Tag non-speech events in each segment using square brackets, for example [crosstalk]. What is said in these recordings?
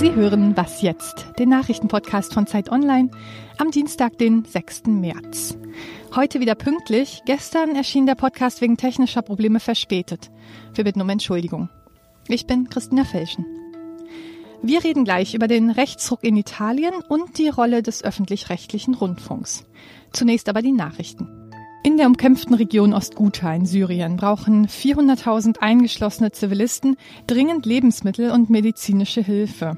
Sie hören Was jetzt? Den Nachrichtenpodcast von Zeit Online am Dienstag, den 6. März. Heute wieder pünktlich. Gestern erschien der Podcast wegen technischer Probleme verspätet. Wir bitten um Entschuldigung. Ich bin Christina Felschen. Wir reden gleich über den Rechtsruck in Italien und die Rolle des öffentlich-rechtlichen Rundfunks. Zunächst aber die Nachrichten. In der umkämpften Region Ostguta in Syrien brauchen 400.000 eingeschlossene Zivilisten dringend Lebensmittel und medizinische Hilfe.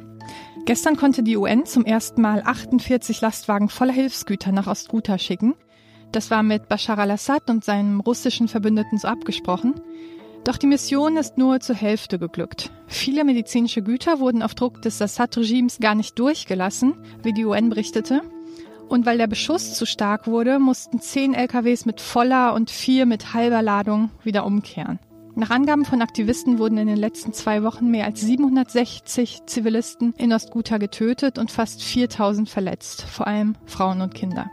Gestern konnte die UN zum ersten Mal 48 Lastwagen voller Hilfsgüter nach Ostguta schicken. Das war mit Bashar al-Assad und seinem russischen Verbündeten so abgesprochen. Doch die Mission ist nur zur Hälfte geglückt. Viele medizinische Güter wurden auf Druck des Assad-Regimes gar nicht durchgelassen, wie die UN berichtete. Und weil der Beschuss zu stark wurde, mussten zehn LKWs mit voller und vier mit halber Ladung wieder umkehren. Nach Angaben von Aktivisten wurden in den letzten zwei Wochen mehr als 760 Zivilisten in Ostguta getötet und fast 4000 verletzt, vor allem Frauen und Kinder.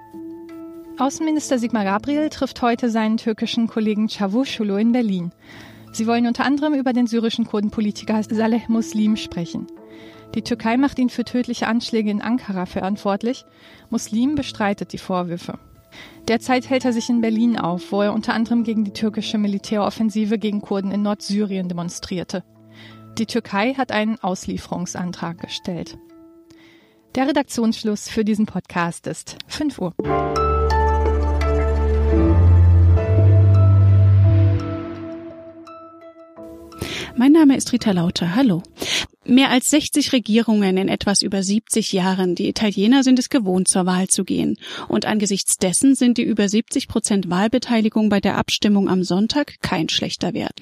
Außenminister Sigmar Gabriel trifft heute seinen türkischen Kollegen Çavuşoğlu in Berlin. Sie wollen unter anderem über den syrischen Kurdenpolitiker Saleh Muslim sprechen. Die Türkei macht ihn für tödliche Anschläge in Ankara verantwortlich. Muslim bestreitet die Vorwürfe. Derzeit hält er sich in Berlin auf, wo er unter anderem gegen die türkische Militäroffensive gegen Kurden in Nordsyrien demonstrierte. Die Türkei hat einen Auslieferungsantrag gestellt. Der Redaktionsschluss für diesen Podcast ist 5 Uhr. Mein Name ist Rita Lauter. Hallo. Mehr als 60 Regierungen in etwas über 70 Jahren. Die Italiener sind es gewohnt, zur Wahl zu gehen. Und angesichts dessen sind die über 70 Prozent Wahlbeteiligung bei der Abstimmung am Sonntag kein schlechter Wert.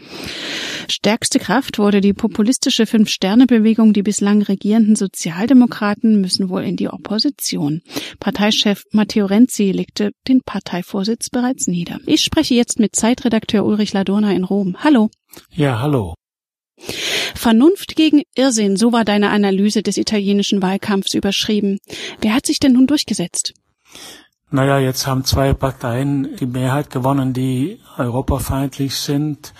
Stärkste Kraft wurde die populistische Fünf-Sterne-Bewegung. Die bislang regierenden Sozialdemokraten müssen wohl in die Opposition. Parteichef Matteo Renzi legte den Parteivorsitz bereits nieder. Ich spreche jetzt mit Zeitredakteur Ulrich Ladurna in Rom. Hallo. Ja, hallo. Vernunft gegen Irrsinn, so war deine Analyse des italienischen Wahlkampfs überschrieben. Wer hat sich denn nun durchgesetzt? Naja, jetzt haben zwei Parteien die Mehrheit gewonnen, die europafeindlich sind.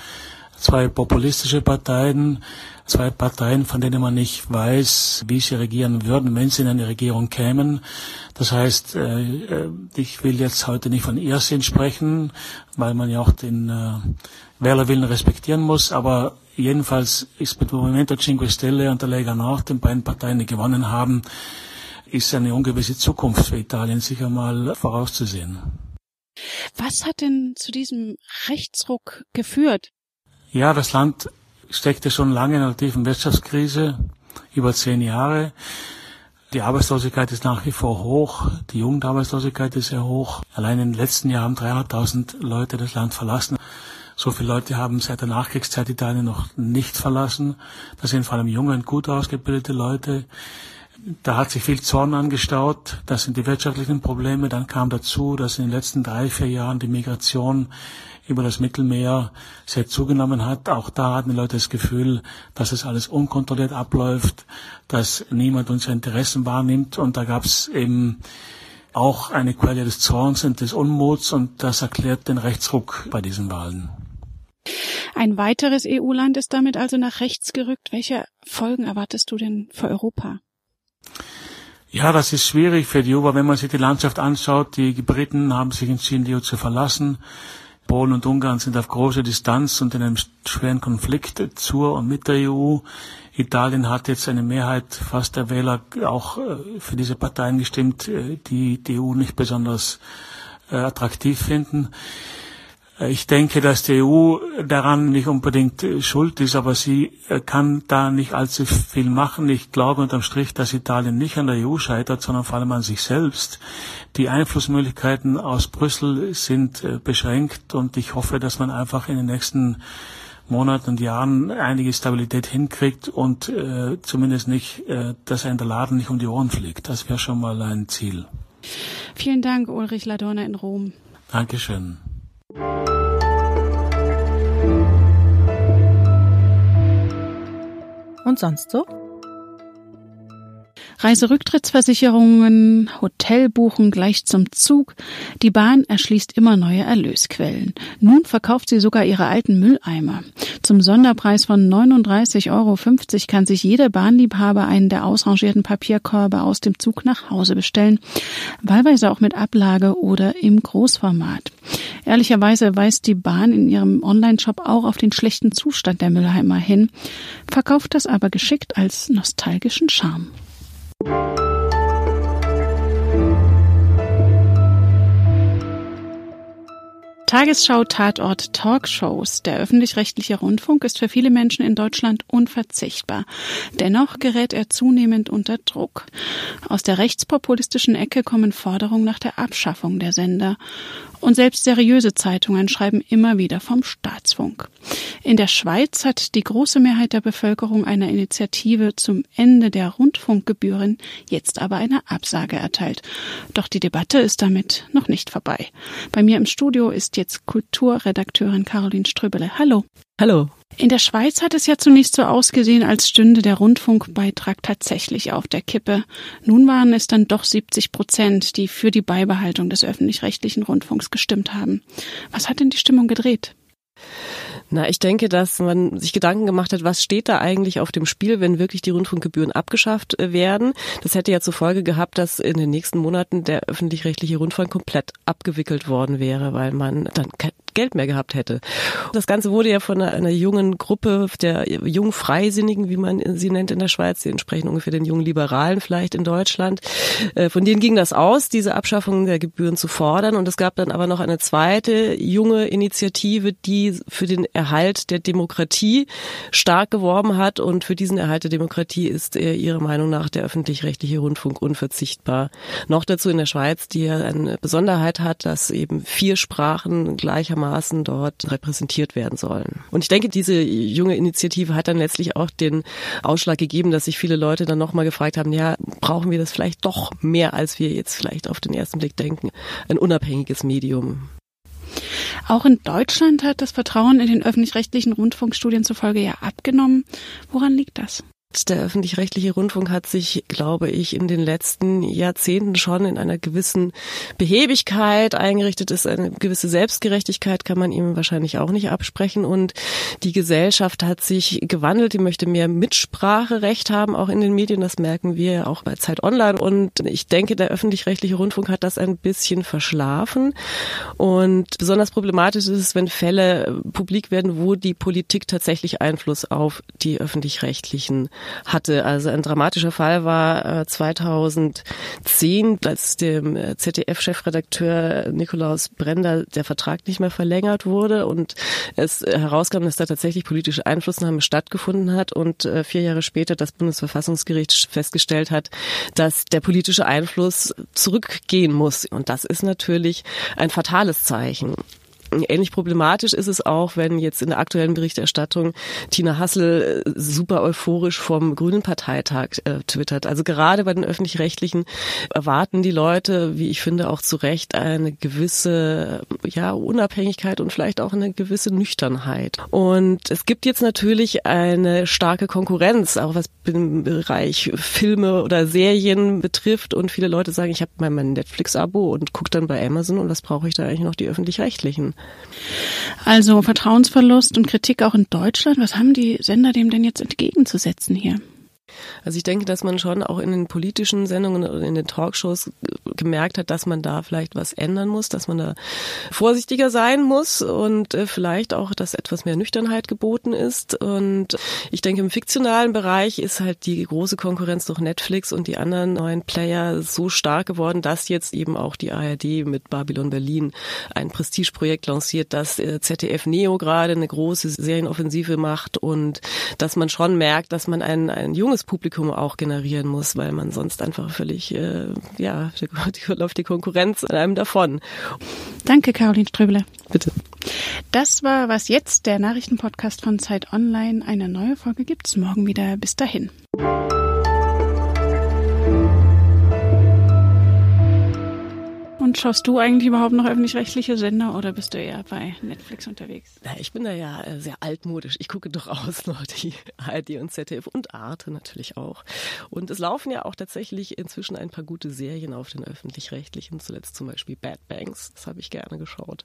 Zwei populistische Parteien, zwei Parteien, von denen man nicht weiß, wie sie regieren würden, wenn sie in eine Regierung kämen. Das heißt, äh, äh, ich will jetzt heute nicht von Irrsinn sprechen, weil man ja auch den äh, Wählerwillen respektieren muss, aber Jedenfalls ist mit Movimento Cinque Stelle und der Lega Nord, den beiden Parteien, die gewonnen haben, ist eine ungewisse Zukunft für Italien sicher mal vorauszusehen. Was hat denn zu diesem Rechtsruck geführt? Ja, das Land steckte schon lange in einer tiefen Wirtschaftskrise, über zehn Jahre. Die Arbeitslosigkeit ist nach wie vor hoch, die Jugendarbeitslosigkeit ist sehr hoch. Allein im letzten Jahr haben 300.000 Leute das Land verlassen. So viele Leute haben seit der Nachkriegszeit Italien noch nicht verlassen. Das sind vor allem junge und gut ausgebildete Leute. Da hat sich viel Zorn angestaut. Das sind die wirtschaftlichen Probleme. Dann kam dazu, dass in den letzten drei, vier Jahren die Migration über das Mittelmeer sehr zugenommen hat. Auch da hatten die Leute das Gefühl, dass es alles unkontrolliert abläuft, dass niemand unsere Interessen wahrnimmt. Und da gab es eben auch eine Quelle des Zorns und des Unmuts und das erklärt den Rechtsruck bei diesen Wahlen. Ein weiteres EU-Land ist damit also nach rechts gerückt. Welche Folgen erwartest du denn für Europa? Ja, das ist schwierig für die EU, aber wenn man sich die Landschaft anschaut, die Briten haben sich entschieden, die EU zu verlassen. Polen und Ungarn sind auf große Distanz und in einem schweren Konflikt zur und mit der EU. Italien hat jetzt eine Mehrheit fast der Wähler auch äh, für diese Parteien gestimmt, äh, die die EU nicht besonders äh, attraktiv finden. Ich denke, dass die EU daran nicht unbedingt schuld ist, aber sie kann da nicht allzu viel machen. Ich glaube unterm Strich, dass Italien nicht an der EU scheitert, sondern vor allem an sich selbst. Die Einflussmöglichkeiten aus Brüssel sind beschränkt und ich hoffe, dass man einfach in den nächsten Monaten und Jahren einige Stabilität hinkriegt und äh, zumindest nicht, äh, dass ein der Laden nicht um die Ohren fliegt. Das wäre schon mal ein Ziel. Vielen Dank, Ulrich Ladorna in Rom. Dankeschön. Und sonst so? Reiserücktrittsversicherungen, Hotelbuchen gleich zum Zug. Die Bahn erschließt immer neue Erlösquellen. Nun verkauft sie sogar ihre alten Mülleimer. Zum Sonderpreis von 39,50 Euro kann sich jeder Bahnliebhaber einen der ausrangierten Papierkörbe aus dem Zug nach Hause bestellen, wahlweise auch mit Ablage oder im Großformat. Ehrlicherweise weist die Bahn in ihrem Online-Shop auch auf den schlechten Zustand der Mülleimer hin, verkauft das aber geschickt als nostalgischen Charme. Tagesschau, Tatort, Talkshows. Der öffentlich-rechtliche Rundfunk ist für viele Menschen in Deutschland unverzichtbar. Dennoch gerät er zunehmend unter Druck. Aus der rechtspopulistischen Ecke kommen Forderungen nach der Abschaffung der Sender. Und selbst seriöse Zeitungen schreiben immer wieder vom Staatsfunk. In der Schweiz hat die große Mehrheit der Bevölkerung einer Initiative zum Ende der Rundfunkgebühren jetzt aber eine Absage erteilt. Doch die Debatte ist damit noch nicht vorbei. Bei mir im Studio ist jetzt Kulturredakteurin Caroline Ströbele. Hallo. Hallo. In der Schweiz hat es ja zunächst so ausgesehen, als stünde der Rundfunkbeitrag tatsächlich auf der Kippe. Nun waren es dann doch 70 Prozent, die für die Beibehaltung des öffentlich-rechtlichen Rundfunks gestimmt haben. Was hat denn die Stimmung gedreht? Na, ich denke, dass man sich Gedanken gemacht hat, was steht da eigentlich auf dem Spiel, wenn wirklich die Rundfunkgebühren abgeschafft äh, werden. Das hätte ja zur Folge gehabt, dass in den nächsten Monaten der öffentlich-rechtliche Rundfunk komplett abgewickelt worden wäre, weil man dann Geld mehr gehabt hätte. Das Ganze wurde ja von einer, einer jungen Gruppe der jungen Freisinnigen, wie man sie nennt in der Schweiz, die entsprechen ungefähr den jungen Liberalen vielleicht in Deutschland. Äh, von denen ging das aus, diese Abschaffung der Gebühren zu fordern. Und es gab dann aber noch eine zweite junge Initiative, die für den Erhalt der Demokratie stark geworben hat. Und für diesen Erhalt der Demokratie ist äh, ihrer Meinung nach der öffentlich-rechtliche Rundfunk unverzichtbar. Noch dazu in der Schweiz, die ja eine Besonderheit hat, dass eben vier Sprachen gleichermaßen gleichermaßen dort repräsentiert werden sollen. Und ich denke, diese junge Initiative hat dann letztlich auch den Ausschlag gegeben, dass sich viele Leute dann nochmal gefragt haben, ja, brauchen wir das vielleicht doch mehr, als wir jetzt vielleicht auf den ersten Blick denken, ein unabhängiges Medium. Auch in Deutschland hat das Vertrauen in den öffentlich-rechtlichen Rundfunkstudien zufolge ja abgenommen. Woran liegt das? Der öffentlich-rechtliche Rundfunk hat sich, glaube ich, in den letzten Jahrzehnten schon in einer gewissen Behebigkeit eingerichtet ist. Eine gewisse Selbstgerechtigkeit kann man ihm wahrscheinlich auch nicht absprechen. Und die Gesellschaft hat sich gewandelt. Die möchte mehr Mitspracherecht haben, auch in den Medien. Das merken wir auch bei Zeit Online. Und ich denke, der öffentlich-rechtliche Rundfunk hat das ein bisschen verschlafen. Und besonders problematisch ist es, wenn Fälle publik werden, wo die Politik tatsächlich Einfluss auf die öffentlich-rechtlichen hatte. Also ein dramatischer Fall war 2010, äh, als dem äh, ZDF-Chefredakteur Nikolaus Brender der Vertrag nicht mehr verlängert wurde und es herauskam, dass da tatsächlich politische Einflussnahme stattgefunden hat und äh, vier Jahre später das Bundesverfassungsgericht festgestellt hat, dass der politische Einfluss zurückgehen muss. Und das ist natürlich ein fatales Zeichen. Ähnlich problematisch ist es auch, wenn jetzt in der aktuellen Berichterstattung Tina Hassel äh, super euphorisch vom Grünen Parteitag äh, twittert. Also gerade bei den öffentlich-rechtlichen erwarten die Leute, wie ich finde, auch zu Recht eine gewisse ja, Unabhängigkeit und vielleicht auch eine gewisse Nüchternheit. Und es gibt jetzt natürlich eine starke Konkurrenz, auch was den Bereich Filme oder Serien betrifft. Und viele Leute sagen, ich habe mein Netflix-Abo und gucke dann bei Amazon und was brauche ich da eigentlich noch die öffentlich-rechtlichen? Also Vertrauensverlust und Kritik auch in Deutschland. Was haben die Sender dem denn jetzt entgegenzusetzen hier? Also ich denke, dass man schon auch in den politischen Sendungen oder in den Talkshows gemerkt hat, dass man da vielleicht was ändern muss, dass man da vorsichtiger sein muss und äh, vielleicht auch, dass etwas mehr Nüchternheit geboten ist. Und ich denke, im fiktionalen Bereich ist halt die große Konkurrenz durch Netflix und die anderen neuen Player so stark geworden, dass jetzt eben auch die ARD mit Babylon Berlin ein Prestigeprojekt lanciert, dass äh, ZDF Neo gerade eine große Serienoffensive macht und dass man schon merkt, dass man ein, ein junges Publikum auch generieren muss, weil man sonst einfach völlig, äh, ja, da läuft die Konkurrenz an einem davon. Danke, Caroline Ströbele. Bitte. Das war was jetzt, der Nachrichtenpodcast von Zeit Online. Eine neue Folge gibt's morgen wieder. Bis dahin. Schaust du eigentlich überhaupt noch öffentlich-rechtliche Sender oder bist du eher bei Netflix unterwegs? Ja, ich bin da ja äh, sehr altmodisch. Ich gucke durchaus [laughs] noch die ARD und ZDF und Arte natürlich auch. Und es laufen ja auch tatsächlich inzwischen ein paar gute Serien auf den öffentlich-rechtlichen, zuletzt zum Beispiel Bad Banks. Das habe ich gerne geschaut.